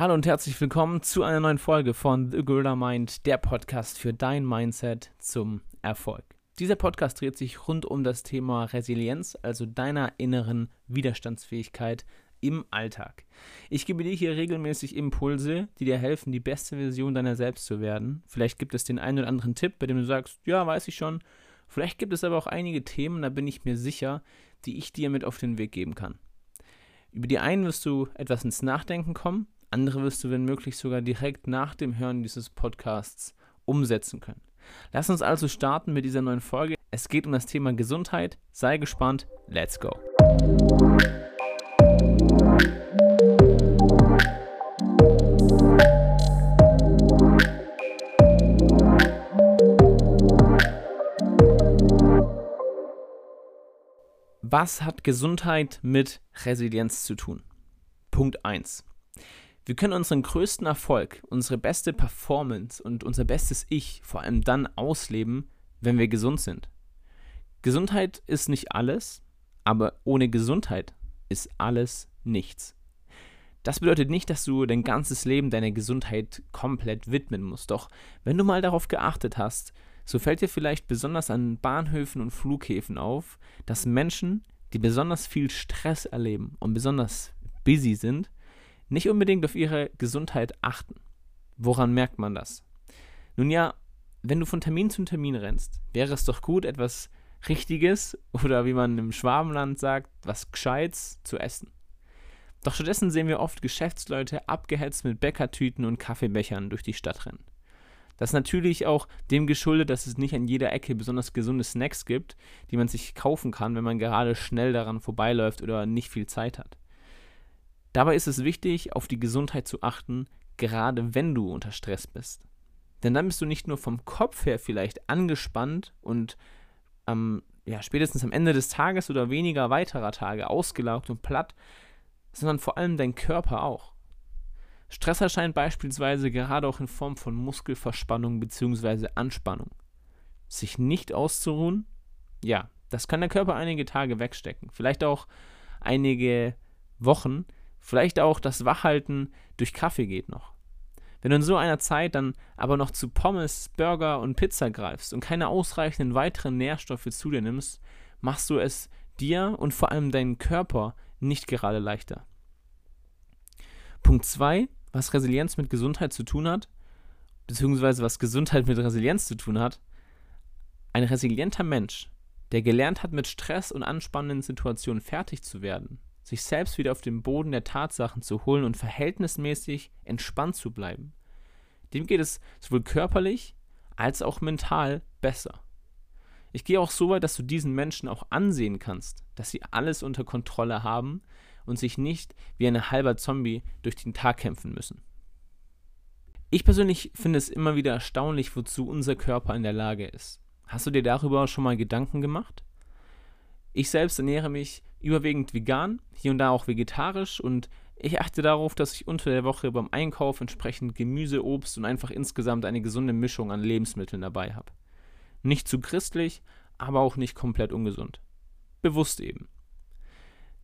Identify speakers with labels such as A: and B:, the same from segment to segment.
A: Hallo und herzlich willkommen zu einer neuen Folge von The Gorilla Mind, der Podcast für dein Mindset zum Erfolg. Dieser Podcast dreht sich rund um das Thema Resilienz, also deiner inneren Widerstandsfähigkeit im Alltag. Ich gebe dir hier regelmäßig Impulse, die dir helfen, die beste Version deiner selbst zu werden. Vielleicht gibt es den einen oder anderen Tipp, bei dem du sagst, ja, weiß ich schon. Vielleicht gibt es aber auch einige Themen, da bin ich mir sicher, die ich dir mit auf den Weg geben kann. Über die einen wirst du etwas ins Nachdenken kommen, andere wirst du, wenn möglich, sogar direkt nach dem Hören dieses Podcasts umsetzen können. Lass uns also starten mit dieser neuen Folge. Es geht um das Thema Gesundheit. Sei gespannt. Let's go. Was hat Gesundheit mit Resilienz zu tun? Punkt 1. Wir können unseren größten Erfolg, unsere beste Performance und unser bestes Ich vor allem dann ausleben, wenn wir gesund sind. Gesundheit ist nicht alles, aber ohne Gesundheit ist alles nichts. Das bedeutet nicht, dass du dein ganzes Leben deiner Gesundheit komplett widmen musst. Doch wenn du mal darauf geachtet hast, so fällt dir vielleicht besonders an Bahnhöfen und Flughäfen auf, dass Menschen, die besonders viel Stress erleben und besonders busy sind, nicht unbedingt auf ihre Gesundheit achten. Woran merkt man das? Nun ja, wenn du von Termin zu Termin rennst, wäre es doch gut, etwas Richtiges oder wie man im Schwabenland sagt, was Gescheites zu essen. Doch stattdessen sehen wir oft Geschäftsleute abgehetzt mit Bäckertüten und Kaffeebechern durch die Stadt rennen. Das ist natürlich auch dem geschuldet, dass es nicht an jeder Ecke besonders gesunde Snacks gibt, die man sich kaufen kann, wenn man gerade schnell daran vorbeiläuft oder nicht viel Zeit hat. Dabei ist es wichtig, auf die Gesundheit zu achten, gerade wenn du unter Stress bist. Denn dann bist du nicht nur vom Kopf her vielleicht angespannt und ähm, ja, spätestens am Ende des Tages oder weniger weiterer Tage ausgelaugt und platt, sondern vor allem dein Körper auch. Stress erscheint beispielsweise gerade auch in Form von Muskelverspannung bzw. Anspannung. Sich nicht auszuruhen, ja, das kann der Körper einige Tage wegstecken, vielleicht auch einige Wochen, Vielleicht auch das Wachhalten durch Kaffee geht noch. Wenn du in so einer Zeit dann aber noch zu Pommes, Burger und Pizza greifst und keine ausreichenden weiteren Nährstoffe zu dir nimmst, machst du es dir und vor allem deinem Körper nicht gerade leichter. Punkt 2, was Resilienz mit Gesundheit zu tun hat, beziehungsweise was Gesundheit mit Resilienz zu tun hat. Ein resilienter Mensch, der gelernt hat, mit Stress und anspannenden Situationen fertig zu werden, sich selbst wieder auf den Boden der Tatsachen zu holen und verhältnismäßig entspannt zu bleiben. Dem geht es sowohl körperlich als auch mental besser. Ich gehe auch so weit, dass du diesen Menschen auch ansehen kannst, dass sie alles unter Kontrolle haben und sich nicht wie ein halber Zombie durch den Tag kämpfen müssen. Ich persönlich finde es immer wieder erstaunlich, wozu unser Körper in der Lage ist. Hast du dir darüber schon mal Gedanken gemacht? Ich selbst ernähre mich überwiegend vegan, hier und da auch vegetarisch und ich achte darauf, dass ich unter der Woche beim Einkauf entsprechend Gemüse, Obst und einfach insgesamt eine gesunde Mischung an Lebensmitteln dabei habe. Nicht zu christlich, aber auch nicht komplett ungesund. Bewusst eben.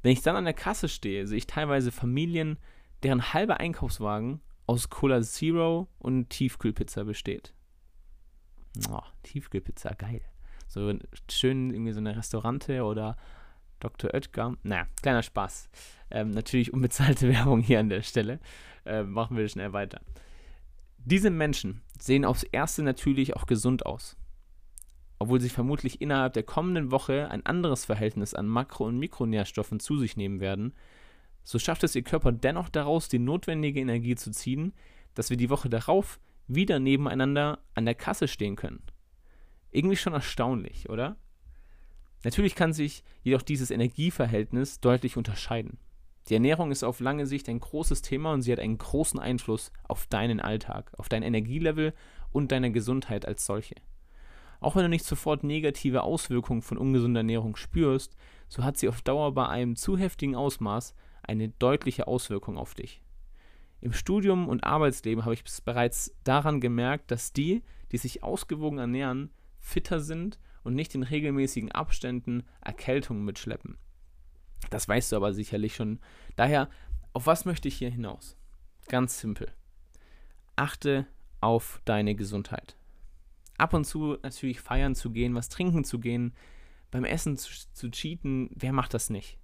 A: Wenn ich dann an der Kasse stehe, sehe ich teilweise Familien, deren halber Einkaufswagen aus Cola Zero und Tiefkühlpizza besteht. Oh, Tiefkühlpizza, geil. So schön irgendwie so eine Restaurante oder Dr. Oetker. Naja, kleiner Spaß. Ähm, natürlich unbezahlte Werbung hier an der Stelle. Äh, machen wir schnell weiter. Diese Menschen sehen aufs Erste natürlich auch gesund aus. Obwohl sie vermutlich innerhalb der kommenden Woche ein anderes Verhältnis an Makro- und Mikronährstoffen zu sich nehmen werden, so schafft es ihr Körper dennoch daraus, die notwendige Energie zu ziehen, dass wir die Woche darauf wieder nebeneinander an der Kasse stehen können. Irgendwie schon erstaunlich, oder? Natürlich kann sich jedoch dieses Energieverhältnis deutlich unterscheiden. Die Ernährung ist auf lange Sicht ein großes Thema und sie hat einen großen Einfluss auf deinen Alltag, auf dein Energielevel und deine Gesundheit als solche. Auch wenn du nicht sofort negative Auswirkungen von ungesunder Ernährung spürst, so hat sie auf Dauer bei einem zu heftigen Ausmaß eine deutliche Auswirkung auf dich. Im Studium und Arbeitsleben habe ich bereits daran gemerkt, dass die, die sich ausgewogen ernähren, fitter sind und nicht in regelmäßigen Abständen Erkältungen mitschleppen. Das weißt du aber sicherlich schon. Daher, auf was möchte ich hier hinaus? Ganz simpel. Achte auf deine Gesundheit. Ab und zu natürlich feiern zu gehen, was trinken zu gehen, beim Essen zu, zu cheaten, wer macht das nicht?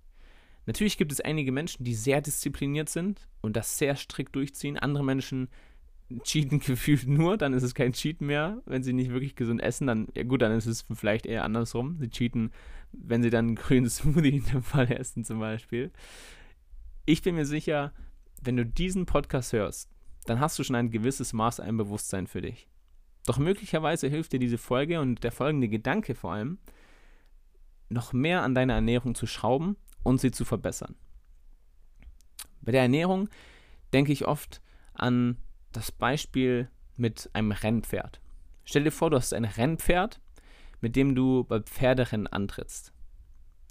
A: Natürlich gibt es einige Menschen, die sehr diszipliniert sind und das sehr strikt durchziehen. Andere Menschen cheaten gefühlt nur, dann ist es kein Cheat mehr. Wenn sie nicht wirklich gesund essen, dann, ja gut, dann ist es vielleicht eher andersrum. Sie cheaten, wenn sie dann einen grünen Smoothie in dem Fall essen zum Beispiel. Ich bin mir sicher, wenn du diesen Podcast hörst, dann hast du schon ein gewisses Maß an Bewusstsein für dich. Doch möglicherweise hilft dir diese Folge und der folgende Gedanke vor allem, noch mehr an deiner Ernährung zu schrauben und sie zu verbessern. Bei der Ernährung denke ich oft an das Beispiel mit einem Rennpferd. Stell dir vor, du hast ein Rennpferd, mit dem du bei Pferderennen antrittst.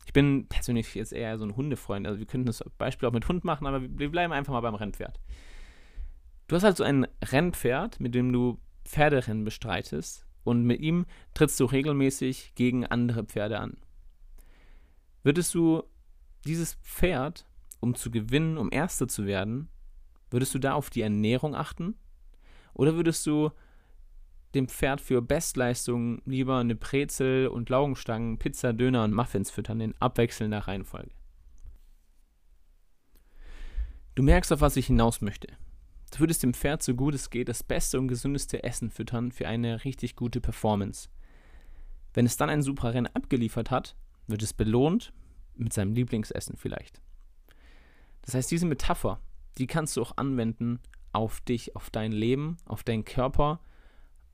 A: Ich bin persönlich jetzt eher so ein Hundefreund, also wir könnten das Beispiel auch mit Hund machen, aber wir bleiben einfach mal beim Rennpferd. Du hast also ein Rennpferd, mit dem du Pferderennen bestreitest und mit ihm trittst du regelmäßig gegen andere Pferde an. Würdest du dieses Pferd, um zu gewinnen, um Erster zu werden, würdest du da auf die Ernährung achten? Oder würdest du dem Pferd für Bestleistungen lieber eine Brezel und Laugenstangen, Pizza, Döner und Muffins füttern in abwechselnder Reihenfolge? Du merkst, auf was ich hinaus möchte. Du würdest dem Pferd so gut es geht das beste und gesündeste Essen füttern für eine richtig gute Performance. Wenn es dann ein super Rennen abgeliefert hat, wird es belohnt mit seinem Lieblingsessen vielleicht. Das heißt, diese Metapher, die kannst du auch anwenden auf dich, auf dein Leben, auf deinen Körper,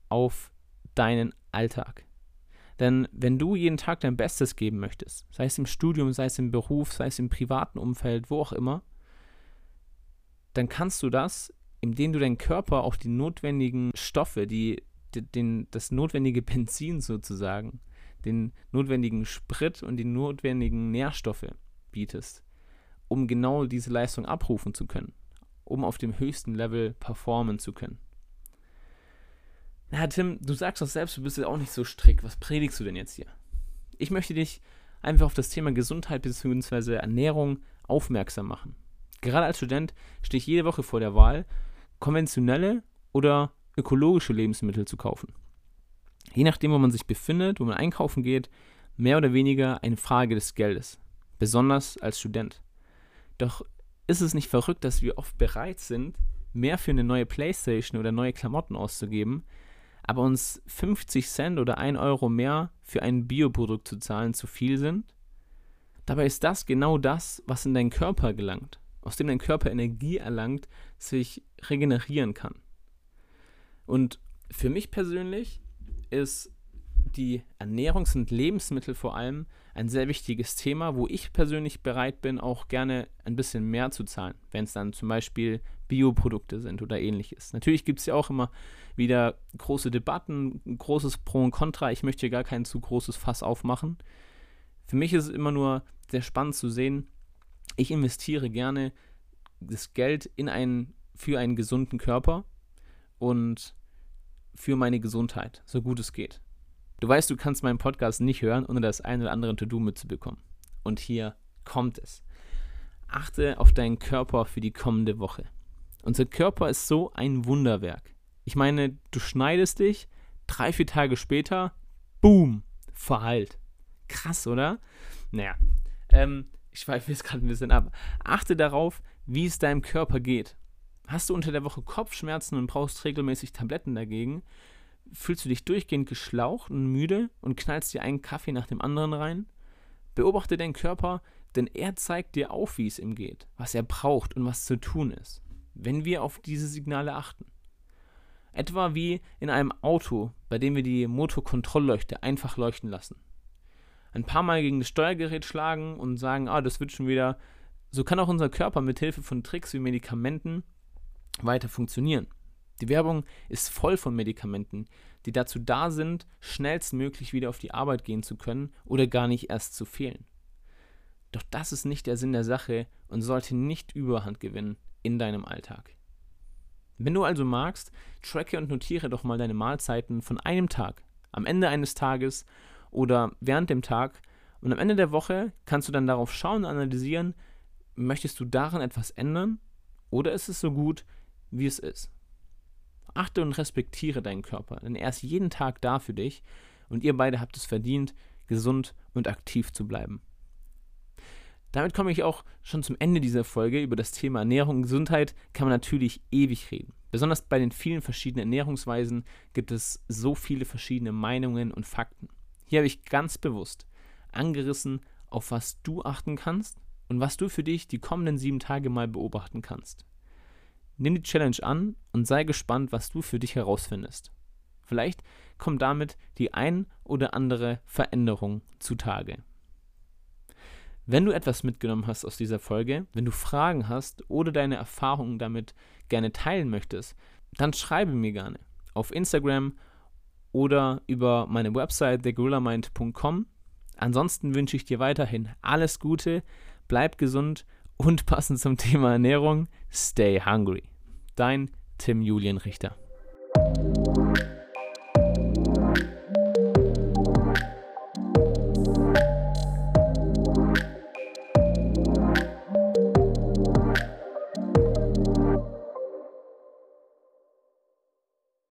A: auf deinen Alltag. Denn wenn du jeden Tag dein Bestes geben möchtest, sei es im Studium, sei es im Beruf, sei es im privaten Umfeld, wo auch immer, dann kannst du das, indem du deinen Körper auf die notwendigen Stoffe, die, den, das notwendige Benzin sozusagen, den notwendigen Sprit und die notwendigen Nährstoffe bietest, um genau diese Leistung abrufen zu können, um auf dem höchsten Level performen zu können. Na, Tim, du sagst doch selbst, du bist ja auch nicht so strikt. Was predigst du denn jetzt hier? Ich möchte dich einfach auf das Thema Gesundheit bzw. Ernährung aufmerksam machen. Gerade als Student stehe ich jede Woche vor der Wahl, konventionelle oder ökologische Lebensmittel zu kaufen je nachdem, wo man sich befindet, wo man einkaufen geht, mehr oder weniger eine Frage des Geldes, besonders als Student. Doch ist es nicht verrückt, dass wir oft bereit sind, mehr für eine neue Playstation oder neue Klamotten auszugeben, aber uns 50 Cent oder 1 Euro mehr für ein Bioprodukt zu zahlen zu viel sind? Dabei ist das genau das, was in deinen Körper gelangt, aus dem dein Körper Energie erlangt, sich regenerieren kann. Und für mich persönlich ist die Ernährungs- und Lebensmittel vor allem ein sehr wichtiges Thema, wo ich persönlich bereit bin, auch gerne ein bisschen mehr zu zahlen, wenn es dann zum Beispiel Bioprodukte sind oder ähnliches. Natürlich gibt es ja auch immer wieder große Debatten, großes Pro und Contra. Ich möchte hier gar kein zu großes Fass aufmachen. Für mich ist es immer nur sehr spannend zu sehen, ich investiere gerne das Geld in einen, für einen gesunden Körper und für meine Gesundheit, so gut es geht. Du weißt, du kannst meinen Podcast nicht hören, ohne das ein oder andere To-Do mitzubekommen. Und hier kommt es. Achte auf deinen Körper für die kommende Woche. Unser Körper ist so ein Wunderwerk. Ich meine, du schneidest dich, drei, vier Tage später, boom, verheilt. Krass, oder? Naja, ähm, ich schweife jetzt gerade ein bisschen ab. Achte darauf, wie es deinem Körper geht. Hast du unter der Woche Kopfschmerzen und brauchst regelmäßig Tabletten dagegen? Fühlst du dich durchgehend geschlaucht und müde und knallst dir einen Kaffee nach dem anderen rein? Beobachte deinen Körper, denn er zeigt dir auf, wie es ihm geht, was er braucht und was zu tun ist, wenn wir auf diese Signale achten. Etwa wie in einem Auto, bei dem wir die Motorkontrollleuchte einfach leuchten lassen. Ein paar Mal gegen das Steuergerät schlagen und sagen, ah, das wird schon wieder. So kann auch unser Körper mit Hilfe von Tricks wie Medikamenten weiter funktionieren. Die Werbung ist voll von Medikamenten, die dazu da sind, schnellstmöglich wieder auf die Arbeit gehen zu können oder gar nicht erst zu fehlen. Doch das ist nicht der Sinn der Sache und sollte nicht Überhand gewinnen in deinem Alltag. Wenn du also magst, tracke und notiere doch mal deine Mahlzeiten von einem Tag, am Ende eines Tages oder während dem Tag und am Ende der Woche kannst du dann darauf schauen und analysieren, möchtest du daran etwas ändern oder ist es so gut, wie es ist. Achte und respektiere deinen Körper, denn er ist jeden Tag da für dich und ihr beide habt es verdient, gesund und aktiv zu bleiben. Damit komme ich auch schon zum Ende dieser Folge. Über das Thema Ernährung und Gesundheit kann man natürlich ewig reden. Besonders bei den vielen verschiedenen Ernährungsweisen gibt es so viele verschiedene Meinungen und Fakten. Hier habe ich ganz bewusst angerissen, auf was du achten kannst und was du für dich die kommenden sieben Tage mal beobachten kannst. Nimm die Challenge an und sei gespannt, was du für dich herausfindest. Vielleicht kommt damit die ein oder andere Veränderung zutage. Wenn du etwas mitgenommen hast aus dieser Folge, wenn du Fragen hast oder deine Erfahrungen damit gerne teilen möchtest, dann schreibe mir gerne auf Instagram oder über meine Website thegorillamind.com. Ansonsten wünsche ich dir weiterhin alles Gute, bleib gesund und passend zum Thema Ernährung, stay hungry. Dein Tim Julian Richter.